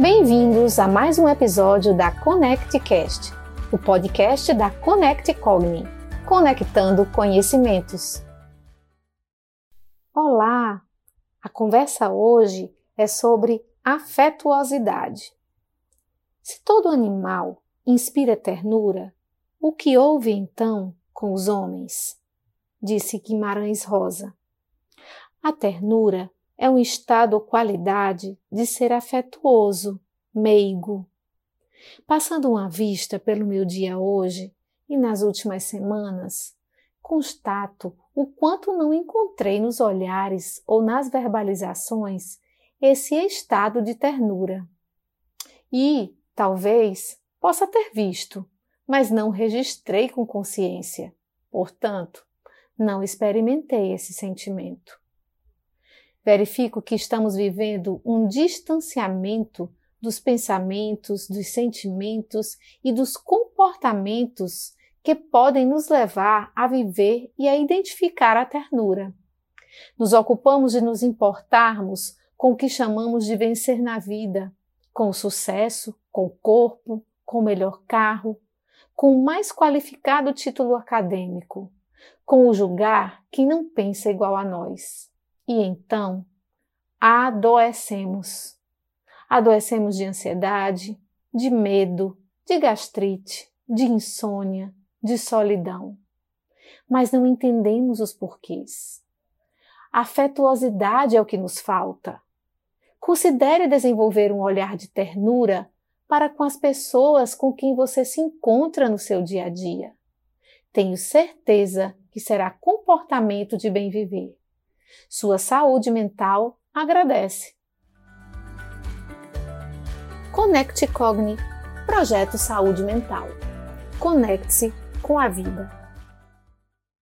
Bem-vindos a mais um episódio da ConnectCast, o podcast da Connect Cogni, conectando conhecimentos. Olá! A conversa hoje é sobre afetuosidade. Se todo animal inspira ternura, o que houve então com os homens? Disse Guimarães Rosa. A ternura é um estado ou qualidade de ser afetuoso, meigo. Passando uma vista pelo meu dia hoje e nas últimas semanas, constato o quanto não encontrei nos olhares ou nas verbalizações esse estado de ternura. E, talvez, possa ter visto, mas não registrei com consciência. Portanto, não experimentei esse sentimento verifico que estamos vivendo um distanciamento dos pensamentos, dos sentimentos e dos comportamentos que podem nos levar a viver e a identificar a ternura. Nos ocupamos de nos importarmos com o que chamamos de vencer na vida, com o sucesso, com o corpo, com o melhor carro, com o mais qualificado título acadêmico, com o julgar quem não pensa igual a nós. E então adoecemos. Adoecemos de ansiedade, de medo, de gastrite, de insônia, de solidão. Mas não entendemos os porquês. Afetuosidade é o que nos falta. Considere desenvolver um olhar de ternura para com as pessoas com quem você se encontra no seu dia a dia. Tenho certeza que será comportamento de bem viver. Sua saúde mental agradece. Conecte Cogni Projeto Saúde Mental. Conecte-se com a vida.